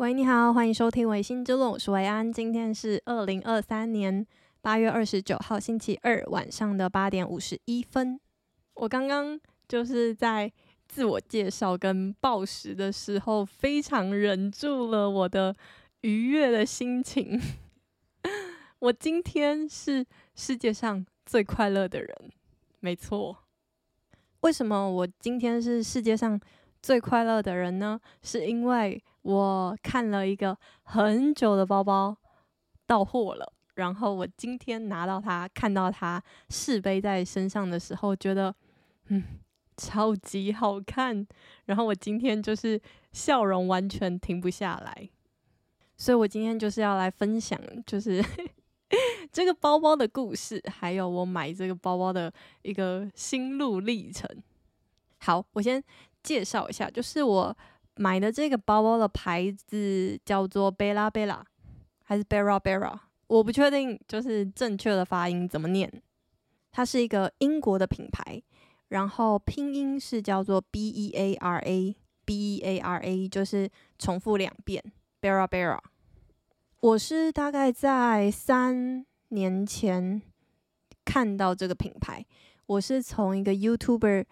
喂，你好，欢迎收听《维心之路》，我是维安。今天是二零二三年八月二十九号星期二晚上的八点五十一分。我刚刚就是在自我介绍跟报时的时候，非常忍住了我的愉悦的心情。我今天是世界上最快乐的人，没错。为什么我今天是世界上最快乐的人呢？是因为我看了一个很久的包包到货了，然后我今天拿到它，看到它试背在身上的时候，觉得嗯，超级好看。然后我今天就是笑容完全停不下来，所以我今天就是要来分享，就是 这个包包的故事，还有我买这个包包的一个心路历程。好，我先介绍一下，就是我。买的这个包包的牌子叫做 Bella Bella 还是 Bera Bera，我不确定，就是正确的发音怎么念。它是一个英国的品牌，然后拼音是叫做 B E A R A B E A R A，就是重复两遍 Bera Bera。我是大概在三年前看到这个品牌，我是从一个 YouTuber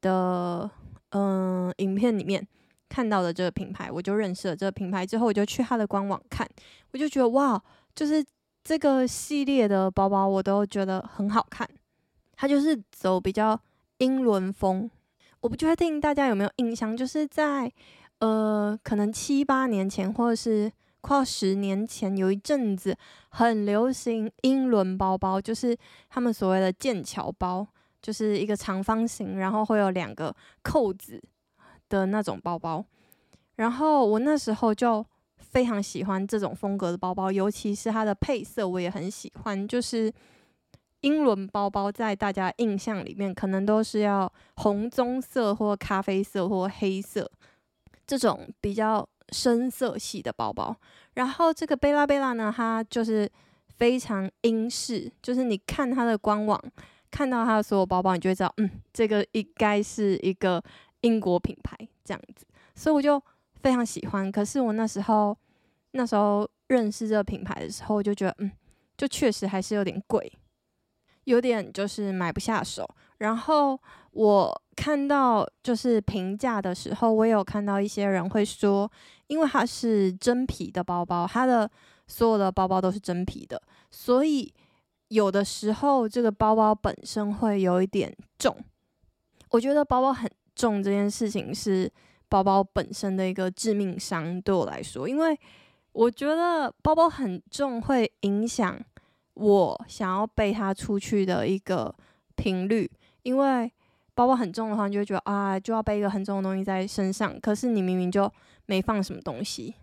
的嗯、影片里面。看到的这个品牌，我就认识了这个品牌。之后我就去它的官网看，我就觉得哇，就是这个系列的包包我都觉得很好看。它就是走比较英伦风，我不确定大家有没有印象，就是在呃可能七八年前或者是快要十年前，有一阵子很流行英伦包包，就是他们所谓的剑桥包，就是一个长方形，然后会有两个扣子。的那种包包，然后我那时候就非常喜欢这种风格的包包，尤其是它的配色，我也很喜欢。就是英伦包包在大家印象里面，可能都是要红棕色或咖啡色或黑色这种比较深色系的包包。然后这个贝拉贝拉呢，它就是非常英式，就是你看它的官网，看到它的所有包包，你就会知道，嗯，这个应该是一个。英国品牌这样子，所以我就非常喜欢。可是我那时候那时候认识这个品牌的时候，我就觉得，嗯，就确实还是有点贵，有点就是买不下手。然后我看到就是评价的时候，我也有看到一些人会说，因为它是真皮的包包，它的所有的包包都是真皮的，所以有的时候这个包包本身会有一点重。我觉得包包很。重这件事情是包包本身的一个致命伤，对我来说，因为我觉得包包很重会影响我想要背它出去的一个频率。因为包包很重的话，你就会觉得啊，就要背一个很重的东西在身上，可是你明明就没放什么东西。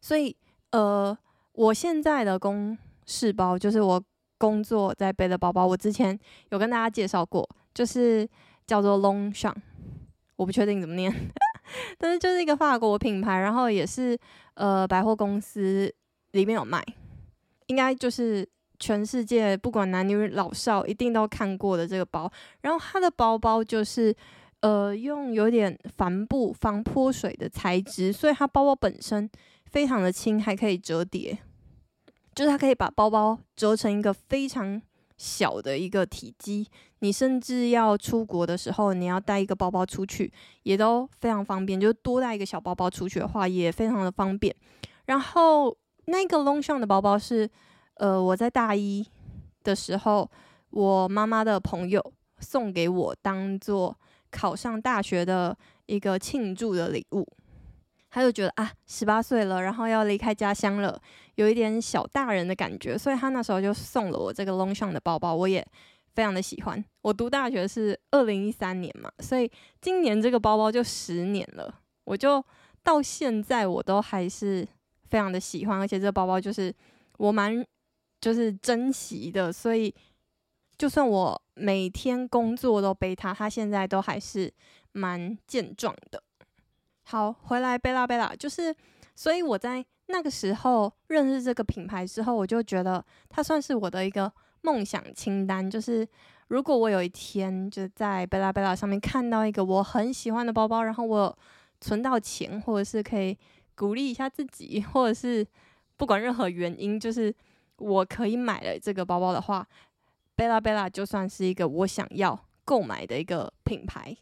所以，呃，我现在的公事包就是我工作在背的包包，我之前有跟大家介绍过，就是叫做 Longchamp。我不确定怎么念，但是就是一个法国品牌，然后也是呃百货公司里面有卖，应该就是全世界不管男女老少一定都看过的这个包。然后它的包包就是呃用有点帆布防泼水的材质，所以它包包本身非常的轻，还可以折叠，就是它可以把包包折成一个非常。小的一个体积，你甚至要出国的时候，你要带一个包包出去，也都非常方便。就多带一个小包包出去的话，也非常的方便。然后那个 Longchamp 的包包是，呃，我在大一的时候，我妈妈的朋友送给我，当做考上大学的一个庆祝的礼物。他就觉得啊，十八岁了，然后要离开家乡了，有一点小大人的感觉，所以他那时候就送了我这个 Longchamp 的包包，我也非常的喜欢。我读大学是二零一三年嘛，所以今年这个包包就十年了，我就到现在我都还是非常的喜欢，而且这个包包就是我蛮就是珍惜的，所以就算我每天工作都背它，它现在都还是蛮健壮的。好，回来贝拉贝拉，就是，所以我在那个时候认识这个品牌之后，我就觉得它算是我的一个梦想清单。就是如果我有一天就在贝拉贝拉上面看到一个我很喜欢的包包，然后我存到钱，或者是可以鼓励一下自己，或者是不管任何原因，就是我可以买了这个包包的话贝拉贝拉就算是一个我想要购买的一个品牌。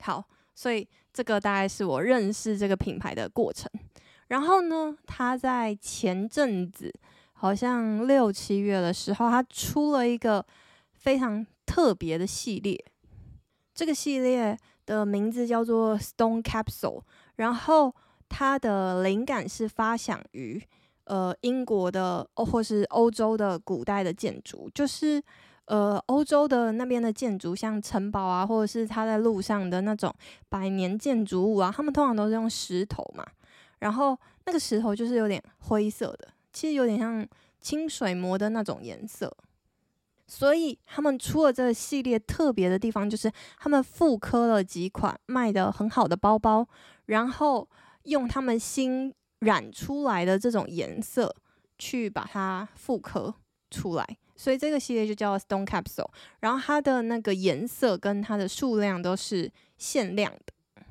好，所以这个大概是我认识这个品牌的过程。然后呢，他在前阵子，好像六七月的时候，他出了一个非常特别的系列。这个系列的名字叫做 Stone Capsule，然后它的灵感是发想于呃英国的或是欧洲的古代的建筑，就是呃欧洲的那边的建筑，像城堡啊，或者是他在路上的那种百年建筑物啊，他们通常都是用石头嘛，然后那个石头就是有点灰色的，其实有点像清水磨的那种颜色。所以他们出了这个系列特别的地方，就是他们复刻了几款卖的很好的包包，然后用他们新染出来的这种颜色去把它复刻出来。所以这个系列就叫 Stone Capsule。然后它的那个颜色跟它的数量都是限量的，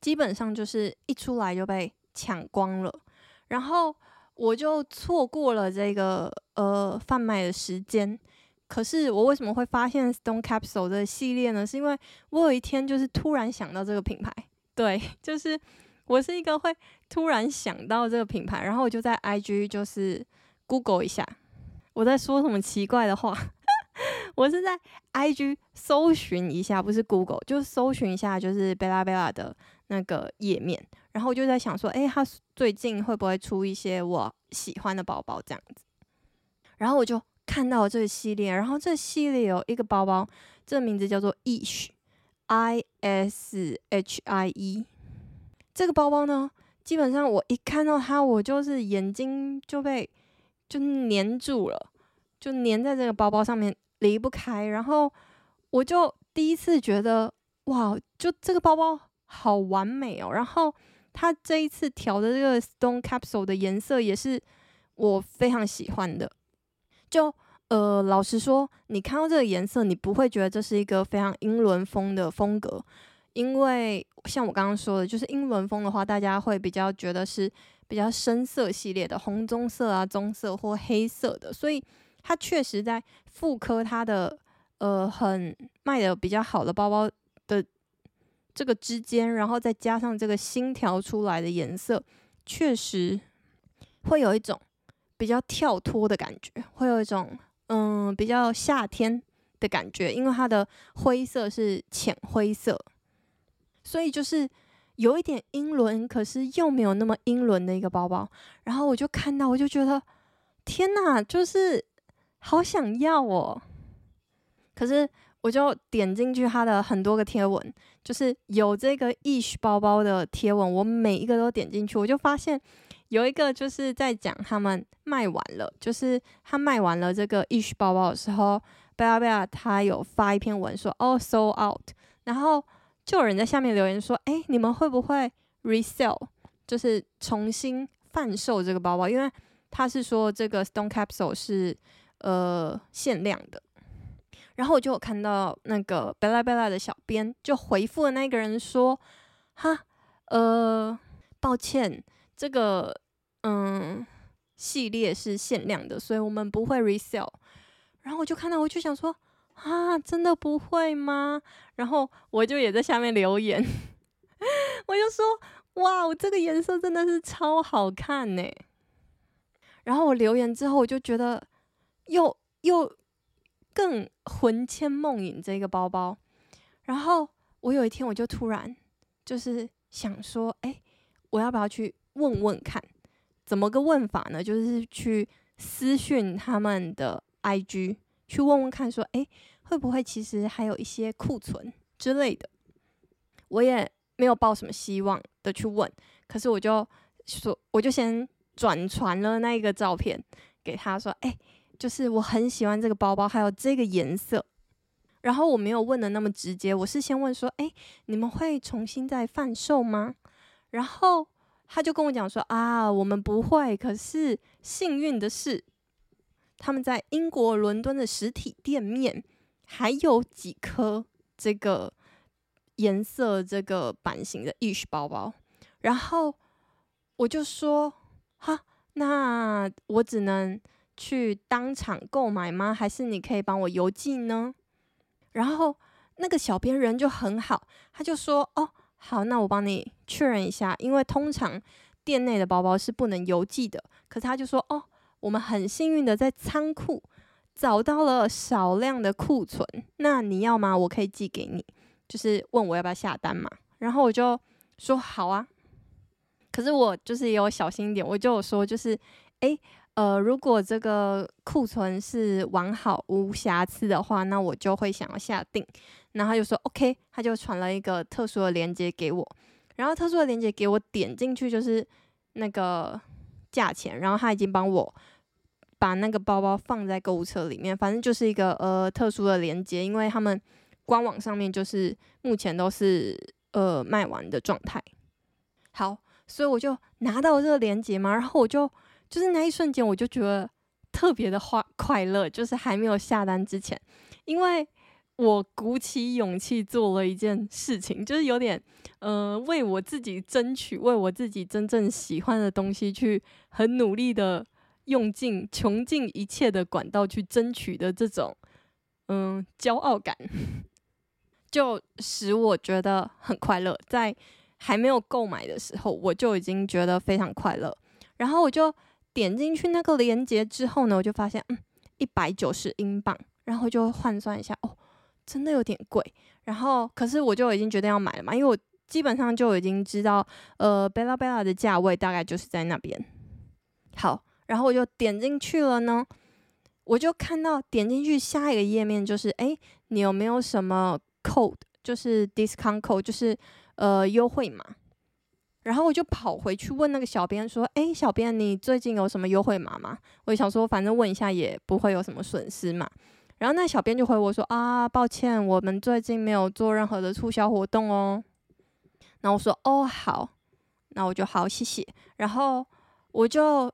基本上就是一出来就被抢光了。然后我就错过了这个呃贩卖的时间。可是我为什么会发现 Stone Capsule 这个系列呢？是因为我有一天就是突然想到这个品牌，对，就是我是一个会突然想到这个品牌，然后我就在 IG 就是 Google 一下，我在说什么奇怪的话，我是在 IG 搜寻一下，不是 Google，就搜寻一下就是 Bella Bella 的那个页面，然后我就在想说，诶，他最近会不会出一些我喜欢的包包这样子，然后我就。看到这个系列，然后这系列有一个包包，这名字叫做 Ish，I S H I E。这个包包呢，基本上我一看到它，我就是眼睛就被就黏住了，就黏在这个包包上面离不开。然后我就第一次觉得，哇，就这个包包好完美哦。然后它这一次调的这个 Stone Capsule 的颜色也是我非常喜欢的。就呃，老实说，你看到这个颜色，你不会觉得这是一个非常英伦风的风格，因为像我刚刚说的，就是英伦风的话，大家会比较觉得是比较深色系列的，红棕色啊、棕色或黑色的，所以它确实在复刻它的呃很卖的比较好的包包的这个之间，然后再加上这个新调出来的颜色，确实会有一种。比较跳脱的感觉，会有一种嗯比较夏天的感觉，因为它的灰色是浅灰色，所以就是有一点英伦，可是又没有那么英伦的一个包包。然后我就看到，我就觉得天哪，就是好想要哦！可是我就点进去它的很多个贴文，就是有这个 Ish 包包的贴文，我每一个都点进去，我就发现。有一个就是在讲他们卖完了，就是他卖完了这个 Ish 包包的时候贝拉贝拉他有发一篇文说哦 sold out，然后就有人在下面留言说，哎，你们会不会 resell，就是重新贩售这个包包？因为他是说这个 Stone Capsule 是呃限量的，然后我就有看到那个 Bella Bella 的小编就回复了那个人说，哈，呃，抱歉。这个嗯系列是限量的，所以我们不会 resell。然后我就看到，我就想说啊，真的不会吗？然后我就也在下面留言，我就说哇，我这个颜色真的是超好看呢。然后我留言之后，我就觉得又又更魂牵梦萦这个包包。然后我有一天，我就突然就是想说，哎，我要不要去？问问看，怎么个问法呢？就是去私讯他们的 IG，去问问看，说，诶，会不会其实还有一些库存之类的？我也没有抱什么希望的去问，可是我就说，我就先转传了那一个照片给他说，诶，就是我很喜欢这个包包，还有这个颜色。然后我没有问的那么直接，我是先问说，诶，你们会重新再贩售吗？然后。他就跟我讲说啊，我们不会。可是幸运的是，他们在英国伦敦的实体店面还有几颗这个颜色、这个版型的 Ish 包包。然后我就说，哈，那我只能去当场购买吗？还是你可以帮我邮寄呢？然后那个小编人就很好，他就说，哦，好，那我帮你确认一下，因为通常店内的包包是不能邮寄的。可是他就说，哦，我们很幸运的在仓库找到了少量的库存，那你要吗？我可以寄给你，就是问我要不要下单嘛。然后我就说好啊，可是我就是也有小心一点，我就说就是，诶，呃，如果这个库存是完好无瑕疵的话，那我就会想要下定。然后他就说 OK，他就传了一个特殊的链接给我，然后特殊的链接给我点进去就是那个价钱，然后他已经帮我把那个包包放在购物车里面，反正就是一个呃特殊的链接，因为他们官网上面就是目前都是。呃，卖完的状态。好，所以我就拿到这个链接嘛，然后我就就是那一瞬间，我就觉得特别的快快乐，就是还没有下单之前，因为我鼓起勇气做了一件事情，就是有点呃为我自己争取，为我自己真正喜欢的东西去很努力的用尽穷尽一切的管道去争取的这种嗯、骄傲感。就使我觉得很快乐，在还没有购买的时候，我就已经觉得非常快乐。然后我就点进去那个链接之后呢，我就发现，嗯，一百九十英镑，然后就换算一下，哦，真的有点贵。然后，可是我就已经决定要买了嘛，因为我基本上就已经知道，呃，贝拉贝拉的价位大概就是在那边。好，然后我就点进去了呢，我就看到点进去下一个页面就是，诶，你有没有什么？code 就是 discount code，就是呃优惠码。然后我就跑回去问那个小编说：“诶，小编，你最近有什么优惠码吗？”我就想说，反正问一下也不会有什么损失嘛。然后那小编就回我说：“啊，抱歉，我们最近没有做任何的促销活动哦。”然后我说：“哦，好，那我就好，谢谢。”然后我就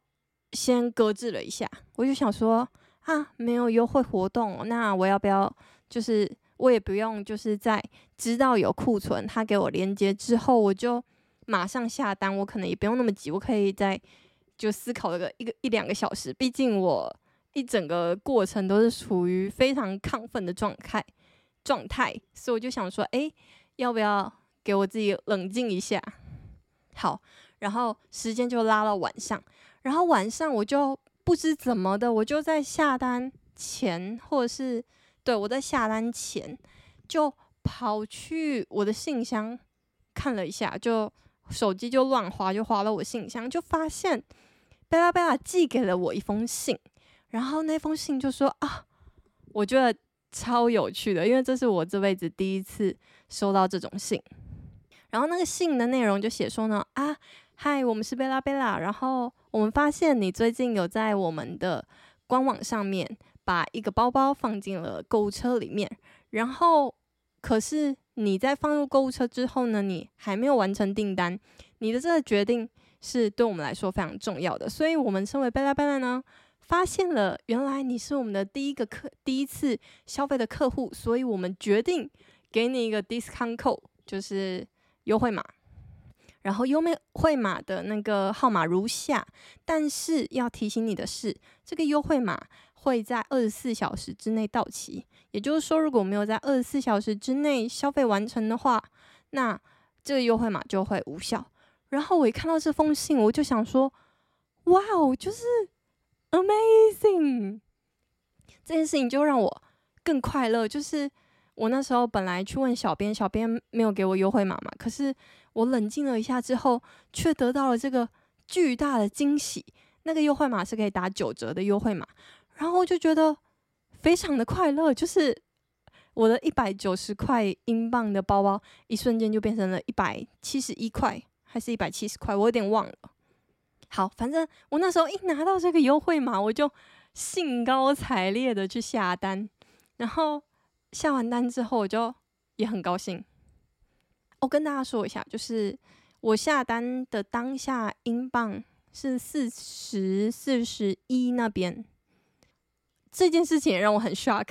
先搁置了一下，我就想说：“啊，没有优惠活动，那我要不要就是？”我也不用，就是在知道有库存，他给我连接之后，我就马上下单。我可能也不用那么急，我可以在就思考了个一个一两个小时。毕竟我一整个过程都是处于非常亢奋的状态状态，所以我就想说，哎，要不要给我自己冷静一下？好，然后时间就拉到晚上，然后晚上我就不知怎么的，我就在下单前或者是。对，我在下单前就跑去我的信箱看了一下，就手机就乱滑，就滑了我信箱，就发现贝拉贝拉寄给了我一封信，然后那封信就说啊，我觉得超有趣的，因为这是我这辈子第一次收到这种信，然后那个信的内容就写说呢啊，嗨，我们是贝拉贝拉，然后我们发现你最近有在我们的官网上面。把一个包包放进了购物车里面，然后可是你在放入购物车之后呢，你还没有完成订单。你的这个决定是对我们来说非常重要的，所以我们称为贝拉贝拉呢，发现了原来你是我们的第一个客，第一次消费的客户，所以我们决定给你一个 discount code，就是优惠码。然后优惠码的那个号码如下，但是要提醒你的是，这个优惠码。会在二十四小时之内到期，也就是说，如果没有在二十四小时之内消费完成的话，那这个优惠码就会无效。然后我一看到这封信，我就想说：“哇哦，就是 amazing！” 这件事情就让我更快乐。就是我那时候本来去问小编，小编没有给我优惠码嘛，可是我冷静了一下之后，却得到了这个巨大的惊喜。那个优惠码是可以打九折的优惠码。然后我就觉得非常的快乐，就是我的一百九十块英镑的包包，一瞬间就变成了一百七十一块，还是一百七十块，我有点忘了。好，反正我那时候一拿到这个优惠码，我就兴高采烈的去下单。然后下完单之后，我就也很高兴。我跟大家说一下，就是我下单的当下，英镑是四十四十一那边。这件事情也让我很 shock，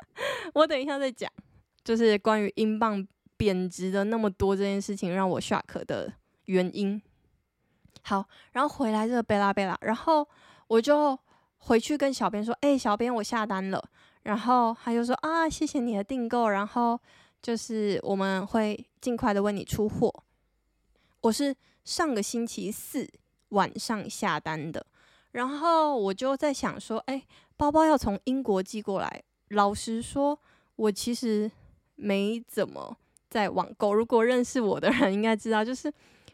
我等一下再讲，就是关于英镑贬值的那么多这件事情让我 shock 的原因。好，然后回来这个贝拉贝拉，然后我就回去跟小编说：“哎，小编，我下单了。”然后他就说：“啊，谢谢你的订购，然后就是我们会尽快的为你出货。”我是上个星期四晚上下单的，然后我就在想说：“哎，包包要从英国寄过来。”老实说，我其实没怎么在网购。如果认识我的人应该知道，就是。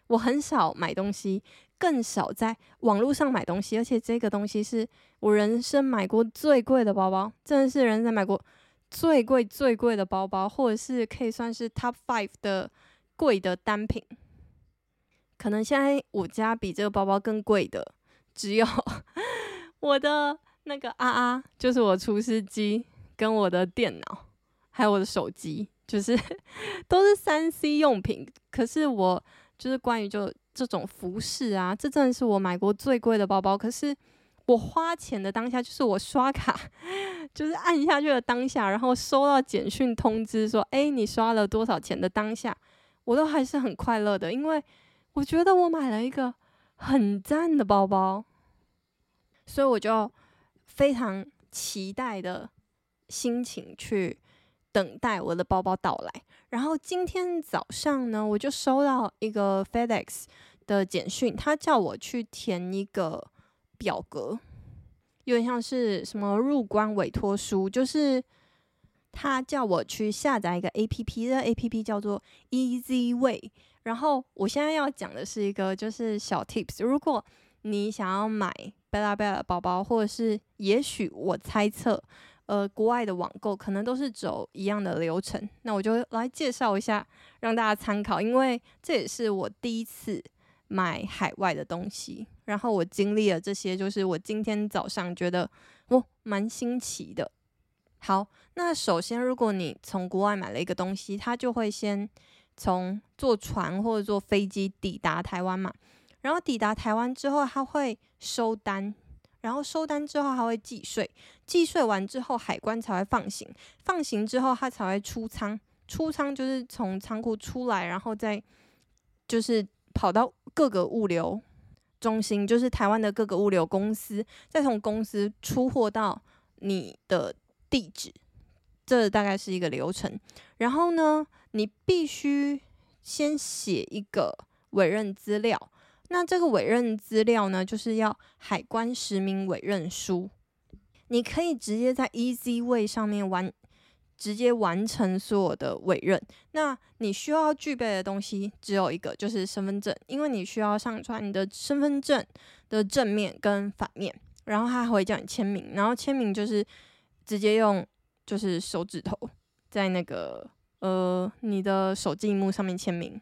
我很少买东西，更少在网络上买东西，而且这个东西是我人生买过最贵的包包，真的是人生买过最贵最贵的包包，或者是可以算是 top five 的贵的单品。可能现在我家比这个包包更贵的，只有 我的那个啊啊，就是我厨师机跟我的电脑，还有我的手机，就是 都是三 C 用品。可是我。就是关于就这种服饰啊，这真的是我买过最贵的包包。可是我花钱的当下，就是我刷卡，就是按下去的当下，然后收到简讯通知说，哎，你刷了多少钱的当下，我都还是很快乐的，因为我觉得我买了一个很赞的包包，所以我就非常期待的心情去。等待我的包包到来，然后今天早上呢，我就收到一个 FedEx 的简讯，他叫我去填一个表格，有点像是什么入关委托书，就是他叫我去下载一个 APP，这 APP 叫做 Easy Way。然后我现在要讲的是一个就是小 Tips，如果你想要买贝拉贝拉的包包，或者是也许我猜测。呃，国外的网购可能都是走一样的流程，那我就来介绍一下，让大家参考。因为这也是我第一次买海外的东西，然后我经历了这些，就是我今天早上觉得哦，蛮新奇的。好，那首先，如果你从国外买了一个东西，它就会先从坐船或者坐飞机抵达台湾嘛，然后抵达台湾之后，它会收单。然后收单之后还会计税，计税完之后海关才会放行，放行之后它才会出仓，出仓就是从仓库出来，然后再就是跑到各个物流中心，就是台湾的各个物流公司，再从公司出货到你的地址，这大概是一个流程。然后呢，你必须先写一个委任资料。那这个委任资料呢，就是要海关实名委任书。你可以直接在 Easy Way 上面完，直接完成所有的委任。那你需要具备的东西只有一个，就是身份证，因为你需要上传你的身份证的正面跟反面，然后他还会叫你签名，然后签名就是直接用就是手指头在那个呃你的手机荧幕上面签名。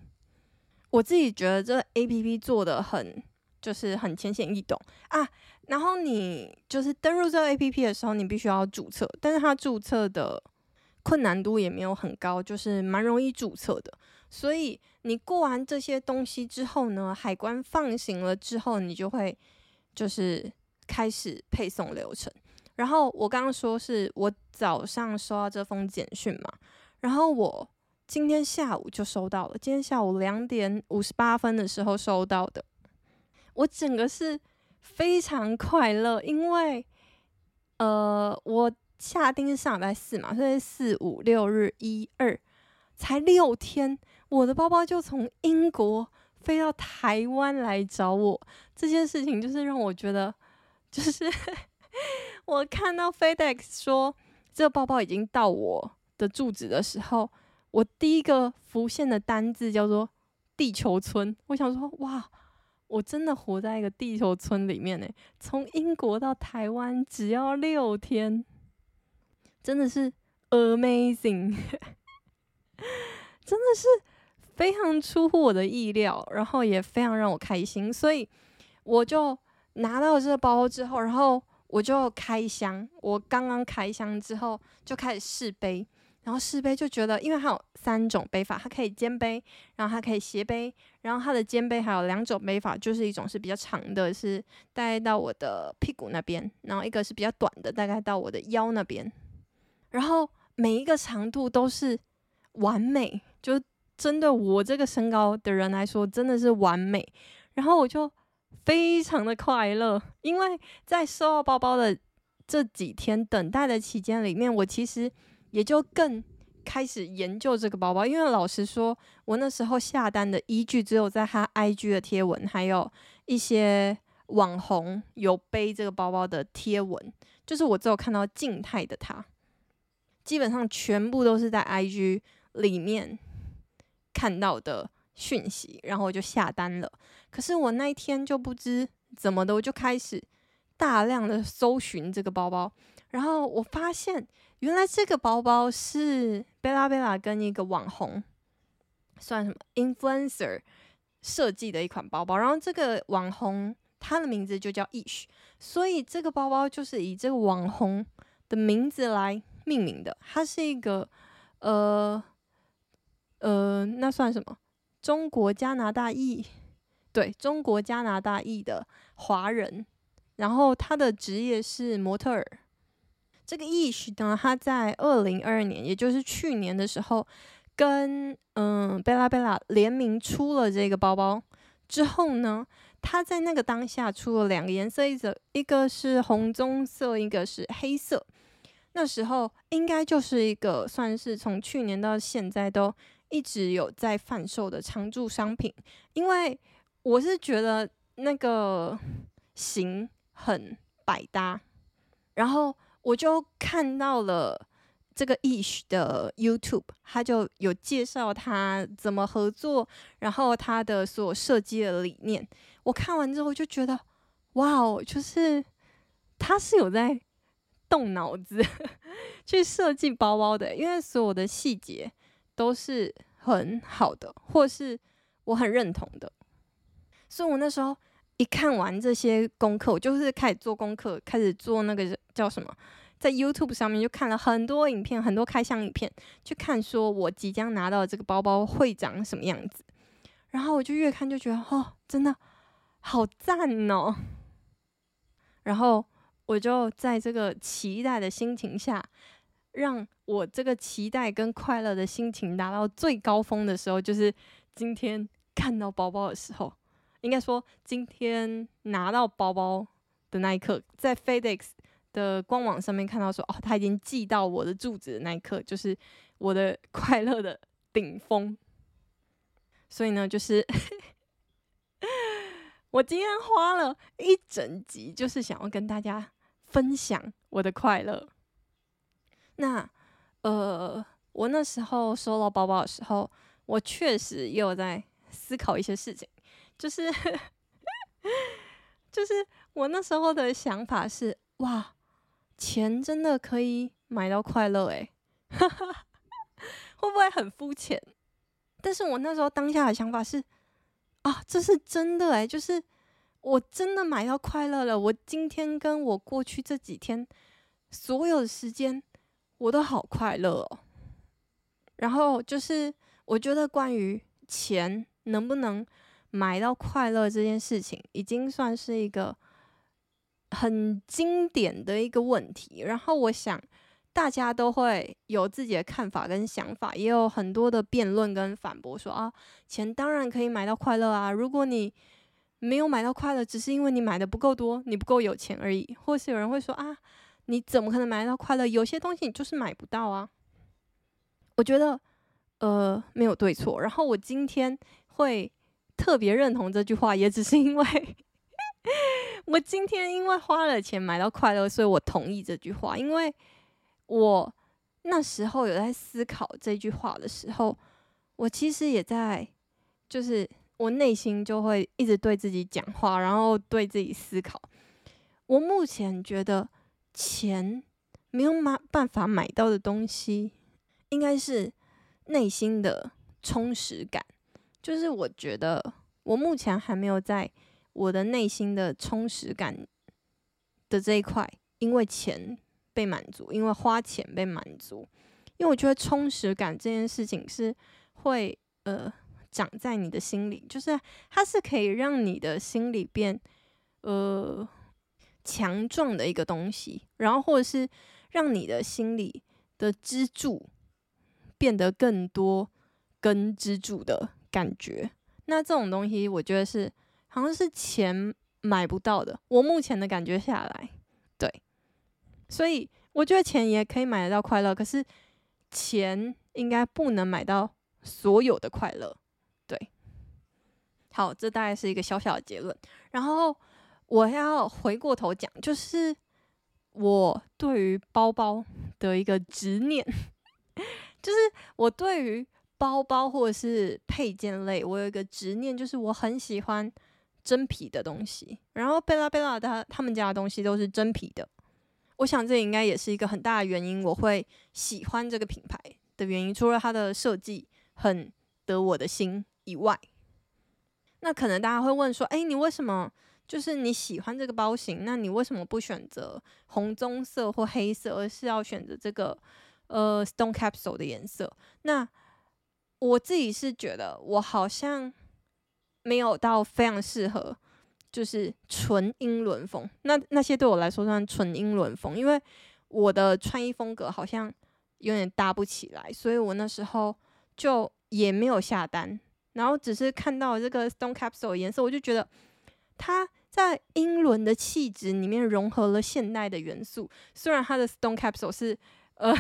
我自己觉得这 A P P 做的很，就是很浅显易懂啊。然后你就是登入这个 A P P 的时候，你必须要注册，但是它注册的困难度也没有很高，就是蛮容易注册的。所以你过完这些东西之后呢，海关放行了之后，你就会就是开始配送流程。然后我刚刚说是我早上收到这封简讯嘛，然后我。今天下午就收到了，今天下午两点五十八分的时候收到的。我整个是非常快乐，因为呃，我下订是上礼拜四嘛，所以四五六日一二才六天，我的包包就从英国飞到台湾来找我。这件事情就是让我觉得，就是 我看到 FedEx 说这个包包已经到我的住址的时候。我第一个浮现的单字叫做“地球村”，我想说，哇，我真的活在一个地球村里面呢！从英国到台湾只要六天，真的是 amazing，真的是非常出乎我的意料，然后也非常让我开心，所以我就拿到这个包之后，然后我就开箱，我刚刚开箱之后就开始试背。然后试背就觉得，因为它有三种背法，它可以肩背，然后它可以斜背，然后它的肩背还有两种背法，就是一种是比较长的，是大概到我的屁股那边，然后一个是比较短的，大概到我的腰那边。然后每一个长度都是完美，就针对我这个身高的人来说，真的是完美。然后我就非常的快乐，因为在收到包包的这几天等待的期间里面，我其实也就更开始研究这个包包。因为老实说，我那时候下单的依据只有在他 IG 的贴文，还有一些网红有背这个包包的贴文，就是我只有看到静态的它，基本上全部都是在 IG 里面看到的讯息，然后我就下单了。可是我那一天就不知怎么的，我就开始大量的搜寻这个包包，然后我发现原来这个包包是贝拉贝拉跟一个网红算什么 influencer 设计的一款包包，然后这个网红他的名字就叫 Ish，所以这个包包就是以这个网红的名字来命名的，它是一个呃呃那算什么中国加拿大裔。对，中国加拿大裔的华人，然后他的职业是模特儿。这个 Ish 呢，他在二零二二年，也就是去年的时候，跟嗯贝拉贝拉联名出了这个包包之后呢，他在那个当下出了两个颜色，一个一个是红棕色，一个是黑色。那时候应该就是一个算是从去年到现在都一直有在贩售的常驻商品，因为。我是觉得那个型很百搭，然后我就看到了这个 Ish 的 YouTube，他就有介绍他怎么合作，然后他的所设计的理念。我看完之后就觉得，哇哦，就是他是有在动脑子 去设计包包的，因为所有的细节都是很好的，或是我很认同的。所以我那时候一看完这些功课，我就是开始做功课，开始做那个叫什么，在 YouTube 上面就看了很多影片，很多开箱影片，去看说我即将拿到这个包包会长什么样子。然后我就越看就觉得，哦，真的好赞哦！然后我就在这个期待的心情下，让我这个期待跟快乐的心情达到最高峰的时候，就是今天看到包包的时候。应该说，今天拿到包包的那一刻，在 FedEx 的官网上面看到说，哦，他已经寄到我的住址的那一刻，就是我的 快乐的顶峰。所以呢，就是 我今天花了一整集，就是想要跟大家分享我的快乐。那呃，我那时候收到包包的时候，我确实也有在思考一些事情。就是，就是我那时候的想法是，哇，钱真的可以买到快乐诶，会不会很肤浅？但是我那时候当下的想法是，啊，这是真的诶，就是我真的买到快乐了。我今天跟我过去这几天所有的时间，我都好快乐哦。然后就是，我觉得关于钱能不能。买到快乐这件事情已经算是一个很经典的一个问题，然后我想大家都会有自己的看法跟想法，也有很多的辩论跟反驳，说啊，钱当然可以买到快乐啊，如果你没有买到快乐，只是因为你买的不够多，你不够有钱而已，或是有人会说啊，你怎么可能买到快乐？有些东西你就是买不到啊。我觉得呃没有对错，然后我今天会。特别认同这句话，也只是因为 我今天因为花了钱买到快乐，所以我同意这句话。因为我那时候有在思考这句话的时候，我其实也在，就是我内心就会一直对自己讲话，然后对自己思考。我目前觉得钱没有买办法买到的东西，应该是内心的充实感。就是我觉得我目前还没有在我的内心的充实感的这一块，因为钱被满足，因为花钱被满足。因为我觉得充实感这件事情是会呃长在你的心里，就是它是可以让你的心里变呃强壮的一个东西，然后或者是让你的心里的支柱变得更多根支柱的。感觉，那这种东西，我觉得是好像是钱买不到的。我目前的感觉下来，对，所以我觉得钱也可以买得到快乐，可是钱应该不能买到所有的快乐。好，这大概是一个小小的结论。然后我要回过头讲，就是我对于包包的一个执念，就是我对于。包包或者是配件类，我有一个执念，就是我很喜欢真皮的东西。然后贝拉贝拉他他们家的东西都是真皮的，我想这应该也是一个很大的原因，我会喜欢这个品牌的原因。除了它的设计很得我的心以外，那可能大家会问说：“诶，你为什么就是你喜欢这个包型？那你为什么不选择红棕色或黑色，而是要选择这个呃 Stone Capsule 的颜色？”那我自己是觉得，我好像没有到非常适合，就是纯英伦风。那那些对我来说算纯英伦风，因为我的穿衣风格好像有点搭不起来，所以我那时候就也没有下单。然后只是看到这个 Stone Capsule 颜色，我就觉得它在英伦的气质里面融合了现代的元素。虽然它的 Stone Capsule 是。呃，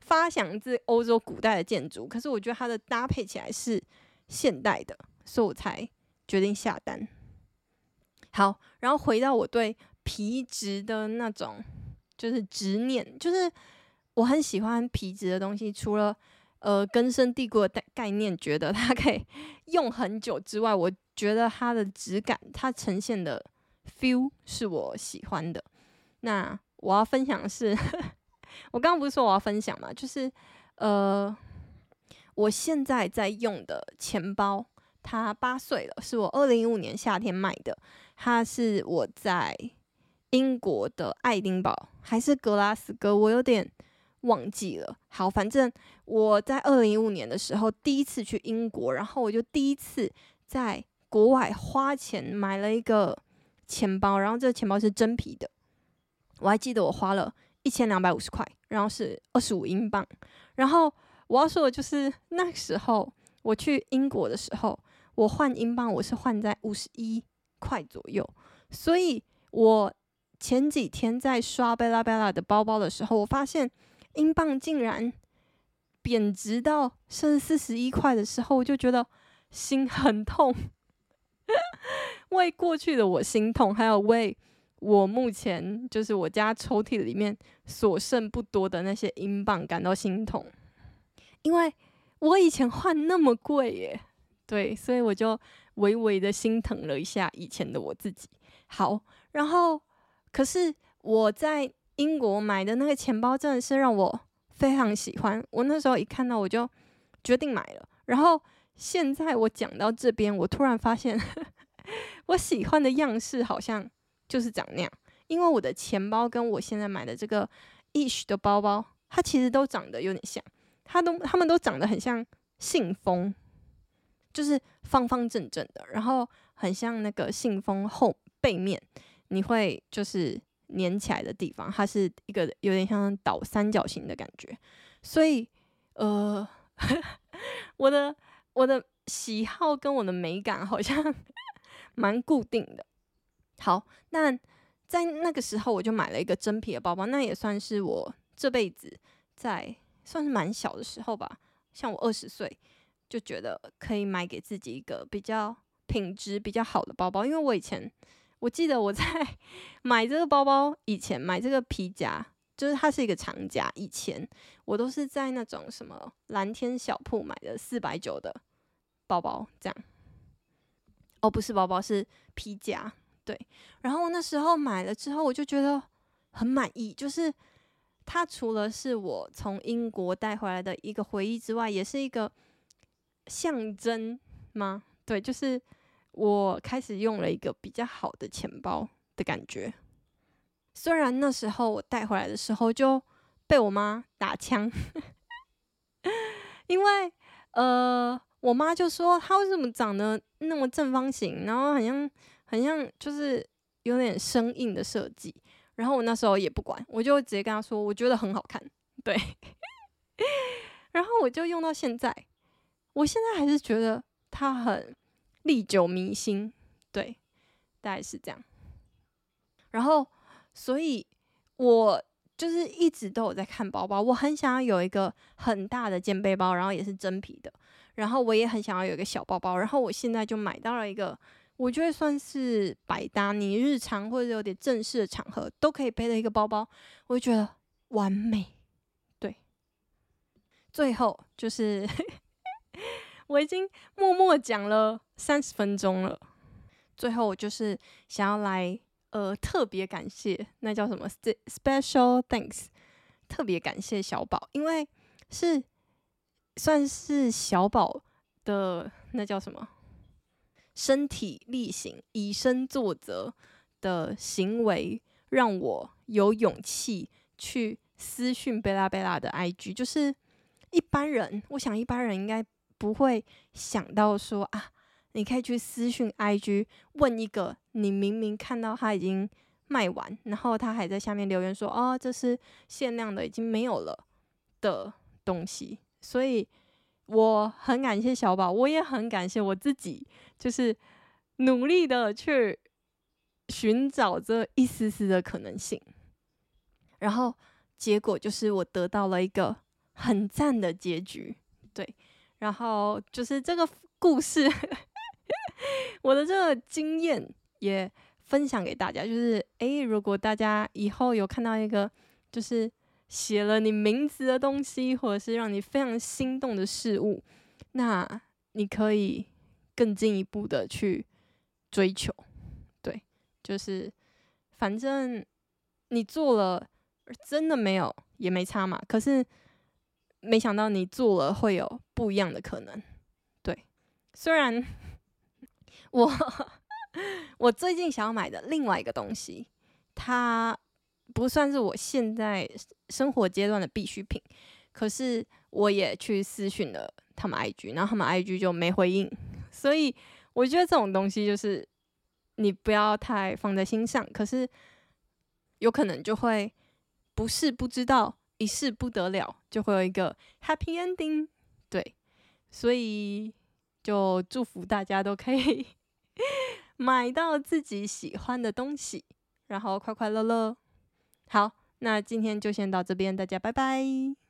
发祥自欧洲古代的建筑，可是我觉得它的搭配起来是现代的，所以我才决定下单。好，然后回到我对皮质的那种就是执念，就是我很喜欢皮质的东西，除了呃根深蒂固的概念，觉得它可以 用很久之外，我觉得它的质感，它呈现的 feel 是我喜欢的。那我要分享的是。我刚刚不是说我要分享嘛？就是，呃，我现在在用的钱包，它八岁了，是我二零一五年夏天买的。它是我在英国的爱丁堡还是格拉斯哥，我有点忘记了。好，反正我在二零一五年的时候第一次去英国，然后我就第一次在国外花钱买了一个钱包，然后这个钱包是真皮的。我还记得我花了。一千两百五十块，然后是二十五英镑。然后我要说的就是，那时候我去英国的时候，我换英镑，我是换在五十一块左右。所以我前几天在刷贝拉贝拉的包包的时候，我发现英镑竟然贬值到剩四十一块的时候，我就觉得心很痛，为过去的我心痛，还有为。我目前就是我家抽屉里面所剩不多的那些英镑感到心痛，因为我以前换那么贵耶，对，所以我就微微的心疼了一下以前的我自己。好，然后可是我在英国买的那个钱包真的是让我非常喜欢，我那时候一看到我就决定买了。然后现在我讲到这边，我突然发现 我喜欢的样式好像。就是长那样，因为我的钱包跟我现在买的这个 ish 的包包，它其实都长得有点像，它都它们都长得很像信封，就是方方正正的，然后很像那个信封后背面你会就是粘起来的地方，它是一个有点像倒三角形的感觉，所以呃，我的我的喜好跟我的美感好像 蛮固定的。好，那在那个时候我就买了一个真皮的包包，那也算是我这辈子在算是蛮小的时候吧，像我二十岁就觉得可以买给自己一个比较品质比较好的包包，因为我以前我记得我在 买这个包包以前买这个皮夹，就是它是一个长夹，以前我都是在那种什么蓝天小铺买的四百九的包包，这样，哦，不是包包，是皮夹。对，然后那时候买了之后，我就觉得很满意。就是它除了是我从英国带回来的一个回忆之外，也是一个象征吗？对，就是我开始用了一个比较好的钱包的感觉。虽然那时候我带回来的时候就被我妈打枪，因为呃，我妈就说它为什么长得那么正方形，然后好像。很像就是有点生硬的设计，然后我那时候也不管，我就直接跟她说，我觉得很好看，对，然后我就用到现在，我现在还是觉得它很历久弥新，对，大概是这样。然后，所以我就是一直都有在看包包，我很想要有一个很大的肩背包，然后也是真皮的。然后我也很想要有一个小包包，然后我现在就买到了一个，我觉得算是百搭，你日常或者有点正式的场合都可以背的一个包包，我就觉得完美。对，最后就是我已经默默讲了三十分钟了，最后我就是想要来呃特别感谢，那叫什么？Special thanks，特别感谢小宝，因为是。算是小宝的那叫什么？身体力行、以身作则的行为，让我有勇气去私讯贝拉贝拉的 IG。就是一般人，我想一般人应该不会想到说啊，你可以去私讯 IG 问一个你明明看到他已经卖完，然后他还在下面留言说哦，这是限量的，已经没有了的东西。所以我很感谢小宝，我也很感谢我自己，就是努力的去寻找这一丝丝的可能性，然后结果就是我得到了一个很赞的结局，对，然后就是这个故事，我的这个经验也分享给大家，就是诶，如果大家以后有看到一个，就是。写了你名字的东西，或者是让你非常心动的事物，那你可以更进一步的去追求。对，就是反正你做了，真的没有也没差嘛。可是没想到你做了会有不一样的可能。对，虽然我我最近想要买的另外一个东西，它。不算是我现在生活阶段的必需品，可是我也去私讯了他们 IG，然后他们 IG 就没回应，所以我觉得这种东西就是你不要太放在心上，可是有可能就会不是不知道，一试不得了，就会有一个 happy ending，对，所以就祝福大家都可以 买到自己喜欢的东西，然后快快乐乐。好，那今天就先到这边，大家拜拜。